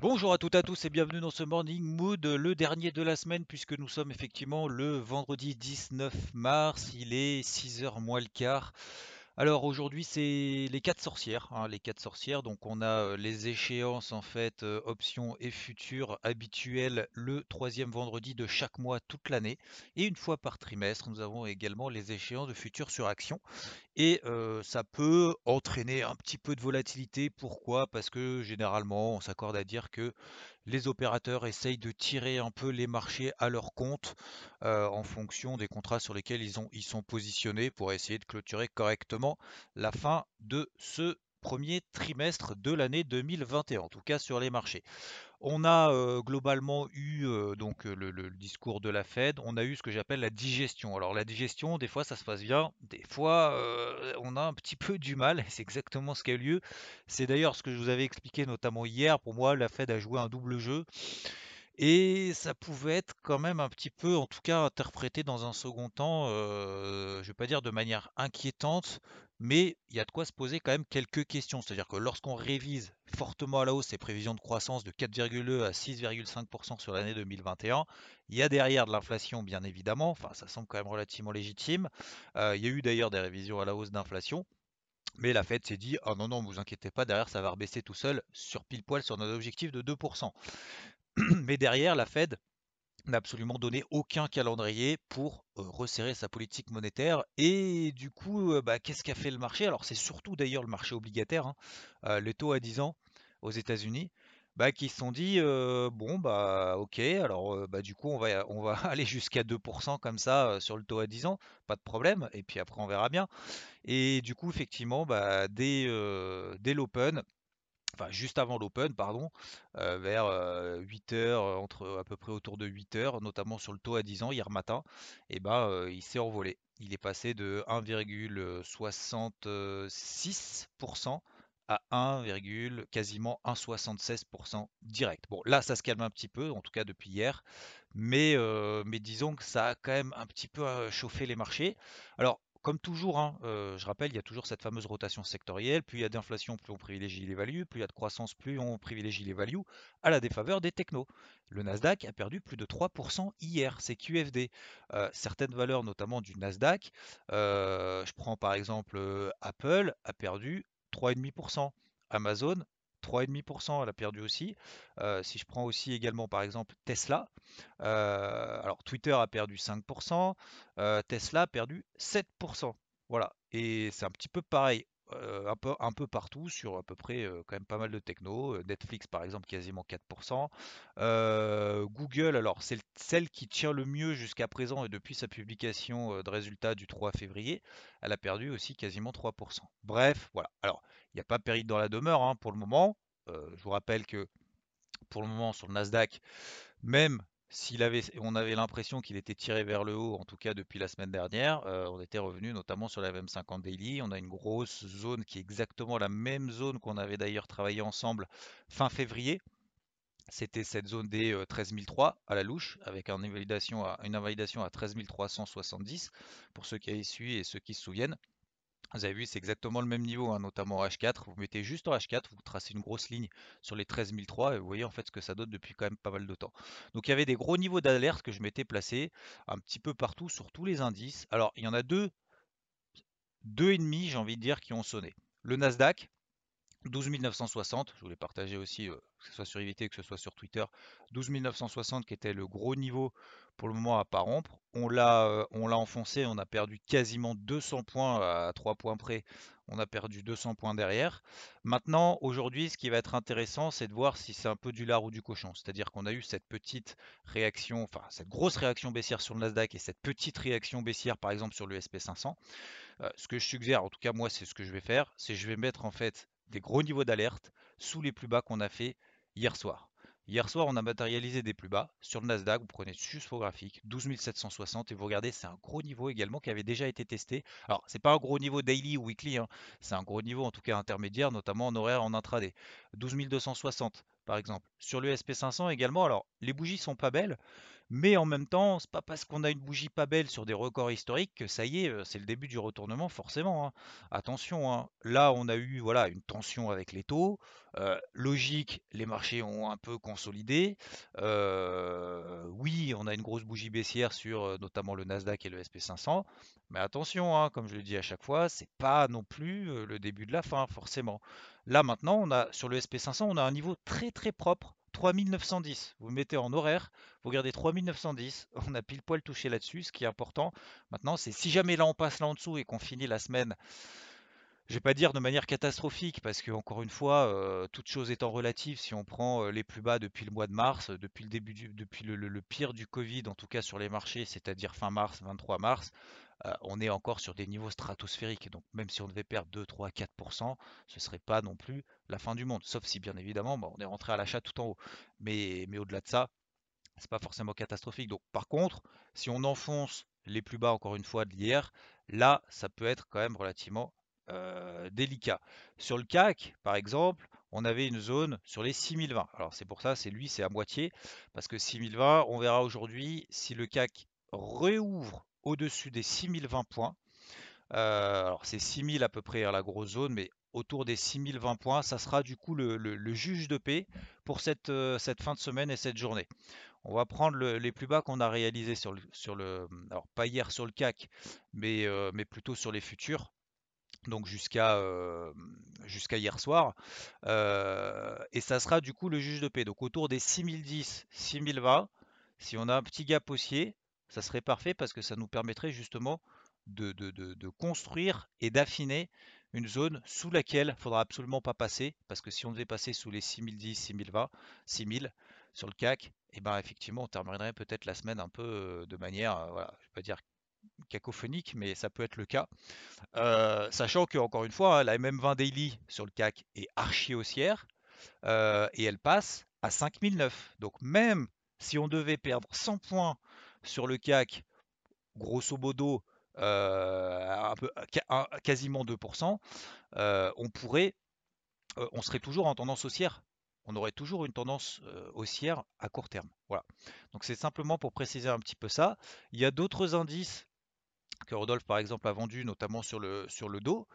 Bonjour à toutes et à tous et bienvenue dans ce Morning Mood, le dernier de la semaine puisque nous sommes effectivement le vendredi 19 mars, il est 6h moins le quart. Alors aujourd'hui c'est les quatre sorcières, hein, les quatre sorcières. Donc on a euh, les échéances en fait euh, options et futures habituelles le troisième vendredi de chaque mois toute l'année et une fois par trimestre nous avons également les échéances de futures sur action et euh, ça peut entraîner un petit peu de volatilité. Pourquoi? Parce que généralement on s'accorde à dire que les opérateurs essayent de tirer un peu les marchés à leur compte en fonction des contrats sur lesquels ils, ils sont positionnés pour essayer de clôturer correctement la fin de ce premier trimestre de l'année 2021, en tout cas sur les marchés. On a globalement eu donc le, discours de la Fed, on a eu ce que j'appelle la digestion. Alors la digestion, des fois ça se passe bien, des fois on a un petit peu du mal, c'est exactement ce qui a eu lieu. C'est d'ailleurs ce que je vous avais expliqué notamment hier, pour moi la Fed a joué un double jeu. Et ça pouvait être quand même un petit peu, en tout cas interprété dans un second temps, je vais pas dire de manière inquiétante, mais il y a de quoi se poser quand même quelques questions. C'est-à-dire que lorsqu'on révise fortement à la hausse ces prévisions de croissance de 4,2 à 6,5% sur l'année 2021, il y a derrière de l'inflation bien évidemment, enfin ça semble quand même relativement légitime. Euh, il y a eu d'ailleurs des révisions à la hausse d'inflation. Mais la Fed s'est dit, ah non, non, vous inquiétez pas, derrière ça va rebaisser tout seul sur pile poil sur notre objectif de 2%. Mais derrière, la Fed n'a absolument donné aucun calendrier pour resserrer sa politique monétaire. Et du coup, bah, qu'est-ce qu'a fait le marché? Alors c'est surtout d'ailleurs le marché obligataire, hein, les taux à 10 ans aux États-Unis, bah, qui se sont dit bon bah ok, alors bah, du coup on va, on va aller jusqu'à 2% comme ça sur le taux à 10 ans, pas de problème, et puis après on verra bien. Et du coup effectivement bah, dès, dès l'open, enfin juste avant l'Open, pardon, euh, vers 8 euh, heures, entre à peu près autour de 8 heures, notamment sur le taux à 10 ans hier matin, et eh ben euh, il s'est envolé. Il est passé de 1,66% à 1, quasiment 1,76% direct. Bon, là, ça se calme un petit peu, en tout cas depuis hier, mais, mais disons que ça a quand même un petit peu chauffé les marchés. Alors, comme toujours, hein, je rappelle, il y a toujours cette fameuse rotation sectorielle. Plus il y a d'inflation, plus on privilégie les values. Plus il y a de croissance, plus on privilégie les values à la défaveur des technos. Le Nasdaq a perdu plus de 3% hier, c'est QFD. certaines valeurs, notamment du Nasdaq, je prends par exemple Apple, a perdu 3,5%. Amazon 3,5%, elle a perdu aussi. Euh, si je prends aussi également par exemple Tesla, euh, alors Twitter a perdu 5%, euh, Tesla a perdu 7%. Voilà, et c'est un petit peu pareil. Un, peu, un peu partout sur à peu près quand même pas mal de techno. Netflix par exemple quasiment 4%. Google, alors c'est celle qui tient le mieux jusqu'à présent et depuis sa publication de résultats du 3 février, elle a perdu aussi quasiment 3%. Bref, voilà. Alors il n'y a pas péril dans la demeure hein, pour le moment. Euh, je vous rappelle que pour le moment sur le Nasdaq, même on avait l'impression qu'il était tiré vers le haut, en tout cas depuis la semaine dernière, euh, on était revenu notamment sur la VM50 Daily. On a une grosse zone qui est exactement la même zone qu'on avait d'ailleurs travaillé ensemble fin février. C'était cette zone des 13003 euh, à la louche, avec une invalidation à, à 13370 pour ceux qui avaient suivi et ceux qui se souviennent. Vous avez vu, c'est exactement le même niveau, hein, notamment en H4. Vous mettez juste en H4, vous tracez une grosse ligne sur les 13003 et vous voyez en fait ce que ça donne depuis quand même pas mal de temps. Donc il y avait des gros niveaux d'alerte que je m'étais placé un petit peu partout sur tous les indices. Alors il y en a deux, deux ennemis, j'ai envie de dire, qui ont sonné. Le Nasdaq, 12 960, je voulais partager aussi, euh, que ce soit sur IVT, que ce soit sur Twitter, 12 960 qui était le gros niveau pour le moment à pas rompre. On l'a, euh, on l'a enfoncé, on a perdu quasiment 200 points à 3 points près. On a perdu 200 points derrière. Maintenant, aujourd'hui, ce qui va être intéressant, c'est de voir si c'est un peu du lard ou du cochon. C'est-à-dire qu'on a eu cette petite réaction, enfin cette grosse réaction baissière sur le Nasdaq et cette petite réaction baissière, par exemple, sur le SP500. Euh, ce que je suggère, en tout cas moi, c'est ce que je vais faire, c'est je vais mettre en fait des gros niveaux d'alerte sous les plus bas qu'on a fait hier soir. Hier soir, on a matérialisé des plus bas. Sur le Nasdaq, vous prenez juste vos graphiques, 12 760, et vous regardez, c'est un gros niveau également qui avait déjà été testé. Alors, c'est pas un gros niveau daily ou weekly, hein. c'est un gros niveau en tout cas intermédiaire, notamment en horaire en intraday. 12 260 par exemple. Sur le SP500 également, alors les bougies sont pas belles, mais en même temps, c'est pas parce qu'on a une bougie pas belle sur des records historiques que ça y est, euh, c'est le début du retournement forcément. Hein. Attention, hein. là on a eu voilà une tension avec les taux. Euh, logique, les marchés ont un peu consolidé. Euh, oui, on a une grosse bougie baissière sur notamment le Nasdaq et le SP500. Mais attention, hein, comme je le dis à chaque fois, c'est pas non plus le début de la fin, forcément. Là maintenant, on a sur le SP500, on a un niveau très très propre 3910. Vous mettez en horaire, vous regardez 3910, on a pile poil touché là-dessus. Ce qui est important maintenant, c'est si jamais là on passe là en dessous et qu'on finit la semaine, je vais pas dire de manière catastrophique, parce que encore une fois, euh, toute chose étant relative, si on prend euh, les plus bas depuis le mois de mars, depuis le début depuis le, pire du Covid, en tout cas sur les marchés, c'est-à-dire fin mars, 23 mars, euh, on est encore sur des niveaux stratosphériques. Donc même si on devait perdre 2, 3, 4%, ce serait pas non plus la fin du monde. Sauf si bien évidemment, bah, on est rentré à l'achat tout en haut. Mais, mais au-delà de ça, c'est pas forcément catastrophique. Donc par contre, si on enfonce les plus bas encore une fois de l'hier, là, ça peut être quand même relativement euh, délicat. Sur le CAC, par exemple, on avait une zone sur les 6020. Alors c'est pour ça, c'est lui, c'est à moitié, parce que 6020, on verra aujourd'hui si le CAC réouvre au-dessus des 6020 points. Euh, alors c'est 6000 à peu près la grosse zone, mais autour des 6020 points, ça sera du coup le, juge de paix pour cette, euh, cette, fin de semaine et cette journée. On va prendre les plus bas qu'on a réalisés sur le, sur le, alors pas hier sur le CAC, mais, mais plutôt sur les futurs donc jusqu'à jusqu'à hier soir. et ça sera du coup le juge de paix. Donc autour des 6010, 6020, si on a un petit gap haussier, ça serait parfait parce que ça nous permettrait justement de, construire et d'affiner une zone sous laquelle il ne faudra absolument pas passer. Parce que si on devait passer sous les 6010, 6020, 6000 sur le CAC, et eh ben effectivement on terminerait peut-être la semaine un peu de manière, voilà, je vais pas dire cacophonique, mais ça peut être le cas. Euh, sachant que, encore une fois, hein, la MM20 Daily sur le CAC est archi haussière euh, et elle passe à 5009. Donc, même si on devait perdre 100 points sur le CAC, grosso modo, euh, un quasiment 2%, on pourrait, on serait toujours en tendance haussière on aurait toujours une tendance haussière à court terme. Voilà. Donc c'est simplement pour préciser un petit peu ça. Il y a d'autres indices que Rodolphe par exemple a vendu notamment sur le, sur le dos,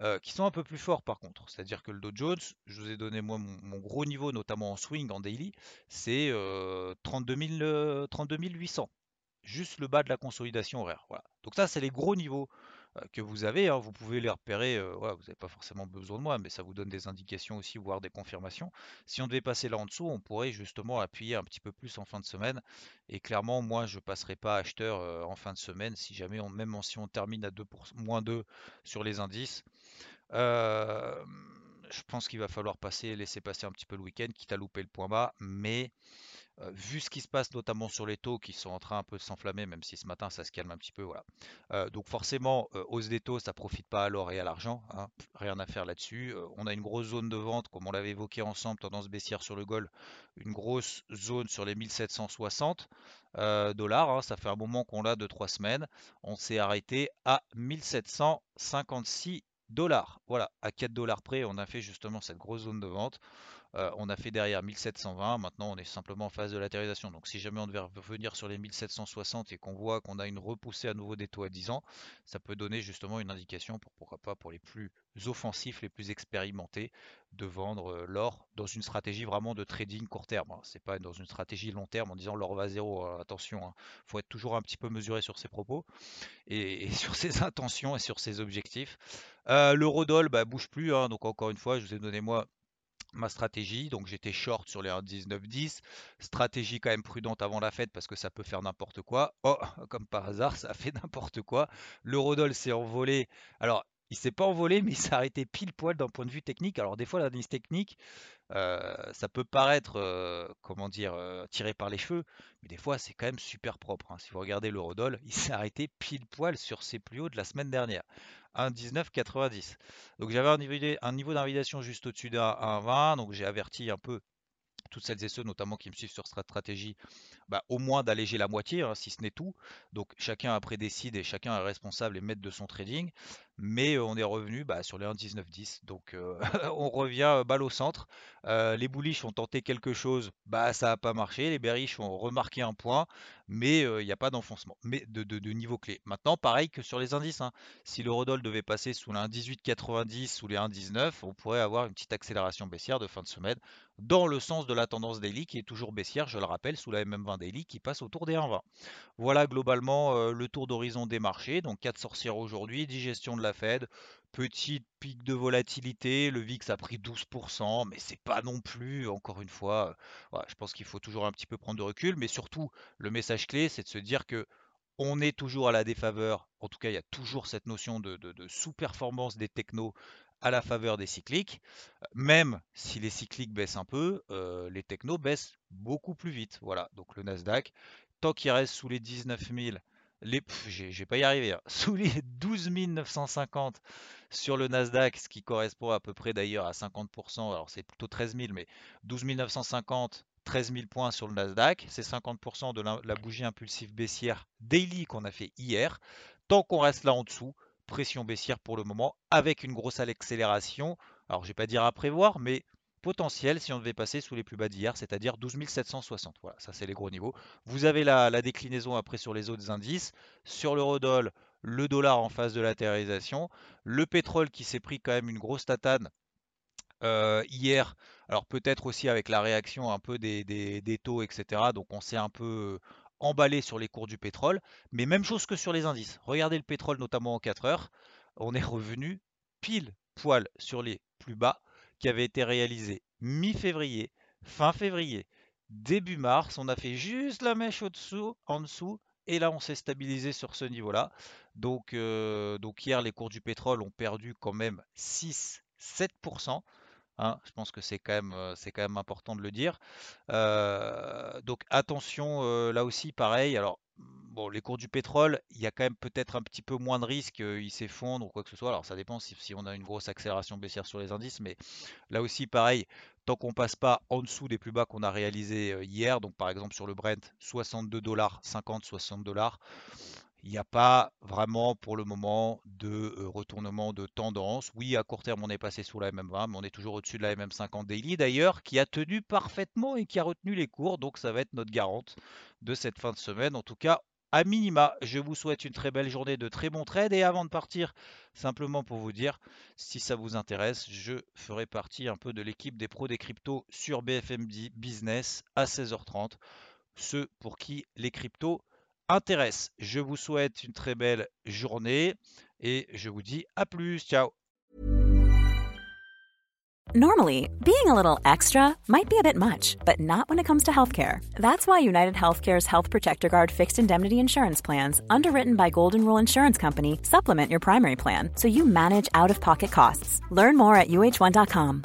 euh, qui sont un peu plus forts par contre. C'est-à-dire que le Dow Jones, je vous ai donné moi mon, gros niveau notamment en swing, en daily, c'est 32, 800. Juste le bas de la consolidation horaire. Voilà. Donc ça c'est les gros niveaux euh, que vous avez. Hein, vous pouvez les repérer. Euh, vous n'avez pas forcément besoin de moi, mais ça vous donne des indications aussi, voire des confirmations. Si on devait passer là en dessous, on pourrait justement appuyer un petit peu plus en fin de semaine. Et clairement, moi, je ne passerai pas acheteur euh, en fin de semaine, si jamais, même si on termine à 2 moins 2 sur les indices. je pense qu'il va falloir passer, laisser passer un petit peu le week-end, quitte à louper le point bas, mais vu ce qui se passe notamment sur les taux qui sont en train un peu de s'enflammer, même si ce matin ça se calme un petit peu, voilà. Donc forcément, hausse des taux, ça profite pas à l'or et à l'argent, hein. rien à faire là-dessus. on a une grosse zone de vente, comme on l'avait évoqué ensemble, tendance baissière sur le Gold, une grosse zone sur les 1760 dollars, hein. ça fait un moment qu'on l'a de trois semaines. On s'est arrêté à 1756 dollars. Voilà, à 4 dollars près, on a fait justement cette grosse zone de vente. Euh, on a fait derrière 1720, maintenant on est simplement en phase de latérisation. Donc si jamais on devait revenir sur les 1760 et qu'on voit qu'on a une repoussée à nouveau des taux à 10 ans, ça peut donner justement une indication pour pourquoi pas pour les plus offensifs, les plus expérimentés, de vendre euh, l'or dans une stratégie vraiment de trading court terme. Hein. C'est pas dans une stratégie long terme en disant l'or va à zéro. Euh, attention, il hein. faut être toujours un petit peu mesuré sur ses propos et, sur ses intentions et sur ses objectifs. Euh, L'eurodoll bah, bouge plus, hein. donc encore une fois, je vous ai donné moi ma stratégie. Donc j'étais short sur les 1,1910. Stratégie quand même prudente avant la fête parce que ça peut faire n'importe quoi. Oh, comme par hasard, ça fait n'importe quoi. L'eurodoll s'est envolé. Alors, il s'est pas envolé, mais il s'est arrêté pile poil d'un point de vue technique. Alors des fois, l'analyse technique, euh, ça peut paraître, euh, comment dire, euh, tiré par les cheveux, mais des fois, c'est quand même super propre. Hein. Si vous regardez l'eurodoll, il s'est arrêté pile poil sur ses plus hauts de la semaine dernière. 1,1990. Donc j'avais un niveau, d'invalidation juste au-dessus d'un 1,20. Donc j'ai averti un peu toutes celles et ceux notamment qui me suivent sur cette stratégie, bah, au moins d'alléger la moitié, hein, si ce n'est tout. Donc chacun après décide et chacun est responsable et maître de son trading. Mais on est revenu bah, sur les 1,1910. Donc on revient balle au centre. les bullish ont tenté quelque chose, bah ça n'a pas marché. Les bearish ont remarqué un point, mais il n'y a pas d'enfoncement mais de, niveau clé. Maintenant, pareil que sur les indices. Hein. Si le Rodol devait passer sous les 1,1890 ou les 1,19, on pourrait avoir une petite accélération baissière de fin de semaine dans le sens de la tendance daily qui est toujours baissière, je le rappelle, sous la MM20 daily qui passe autour des 1,20. Voilà globalement le tour d'horizon des marchés. Donc 4 sorcières aujourd'hui, digestion de la Fed, petite pic de volatilité, le VIX a pris 12%, mais c'est pas non plus, encore une fois, je pense qu'il faut toujours un petit peu prendre de recul, mais surtout le message clé, c'est de se dire que on est toujours à la défaveur, en tout cas il y a toujours cette notion de, sous-performance des technos à la faveur des cycliques, même si les cycliques baissent un peu, les technos baissent beaucoup plus vite. Voilà, donc le Nasdaq, tant qu'il reste sous les 19 000 les, je vais pas y arriver, hein. sous les 12 950 sur le Nasdaq, ce qui correspond à peu près d'ailleurs à 50%, alors c'est plutôt 13 000, mais 12 950, 13 000 points sur le Nasdaq, c'est 50% de la, bougie impulsive baissière daily qu'on a fait hier. Tant qu'on reste là en dessous, pression baissière pour le moment, avec une grosse accélération, alors je vais pas dire à prévoir, mais potentiel si on devait passer sous les plus bas d'hier, c'est-à-dire 12 760. Voilà, ça c'est les gros niveaux. Vous avez la, déclinaison après sur les autres indices. Sur l'eurodoll, le dollar en phase de latéralisation. Le pétrole qui s'est pris quand même une grosse tatane euh, hier. Alors peut-être aussi avec la réaction un peu des, des taux, etc. Donc on s'est un peu emballé sur les cours du pétrole. Mais même chose que sur les indices. Regardez le pétrole notamment en 4 heures. On est revenu pile poil sur les plus bas qui avait été réalisé mi-février, fin février, début mars. On a fait juste la mèche au-dessous, en dessous, et là on s'est stabilisé sur ce niveau-là. Donc, euh, hier, les cours du pétrole ont perdu quand même 6-7%. Hein. je pense que c'est quand, même, euh, quand même important de le dire. Euh, donc attention, là aussi, pareil. Alors, bon, les cours du pétrole, il y a quand même peut-être un petit peu moins de risques qu'ils s'effondrent ou quoi que ce soit. Alors ça dépend si, on a une grosse accélération baissière sur les indices, mais là aussi pareil, tant qu'on passe pas en dessous des plus bas qu'on a réalisés hier, donc par exemple sur le Brent 62 dollars, 50, 60 dollars, il n'y a pas vraiment pour le moment de retournement de tendance. Oui, à court terme, on est passé sous la MM20, mais on est toujours au-dessus de la MM50 daily d'ailleurs, qui a tenu parfaitement et qui a retenu les cours. Donc ça va être notre garante de cette fin de semaine. En tout cas, à minima, je vous souhaite une très belle journée de très bons trades. Et avant de partir, simplement pour vous dire, si ça vous intéresse, je ferai partie un peu de l'équipe des pros des cryptos sur BFM Business à 16h30. Ceux pour qui les cryptos intéressent. Je vous souhaite une très belle journée et je vous dis à plus. Ciao Normally, being a little extra might be a bit much, but not when it comes to healthcare. That's why United Healthcare's Health Protector Guard fixed indemnity insurance plans, underwritten by Golden Rule Insurance Company, supplement your primary plan so you manage out of pocket costs. Learn more at uh1.com.